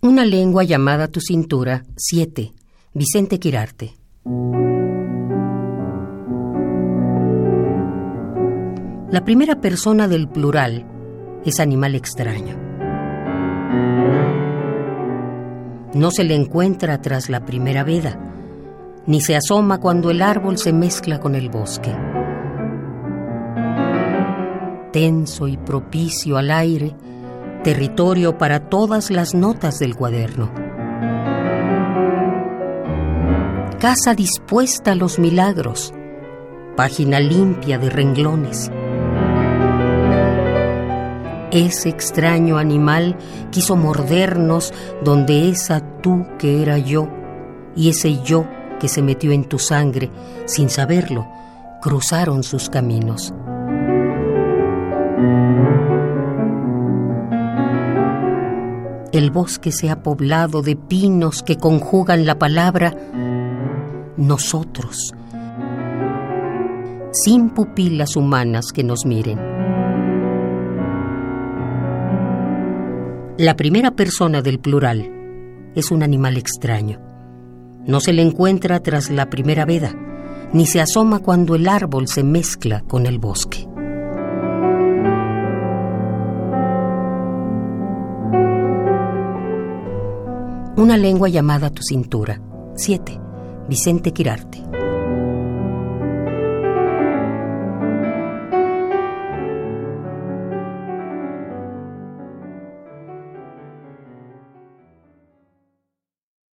Una lengua llamada tu cintura, 7. Vicente Quirarte. La primera persona del plural es animal extraño. No se le encuentra tras la primera veda, ni se asoma cuando el árbol se mezcla con el bosque. Tenso y propicio al aire, territorio para todas las notas del cuaderno. Casa dispuesta a los milagros, página limpia de renglones. Ese extraño animal quiso mordernos donde esa tú que era yo y ese yo que se metió en tu sangre sin saberlo, cruzaron sus caminos. El bosque se ha poblado de pinos que conjugan la palabra nosotros, sin pupilas humanas que nos miren. La primera persona del plural es un animal extraño. No se le encuentra tras la primera veda, ni se asoma cuando el árbol se mezcla con el bosque. Una lengua llamada tu cintura. 7. Vicente Quirarte.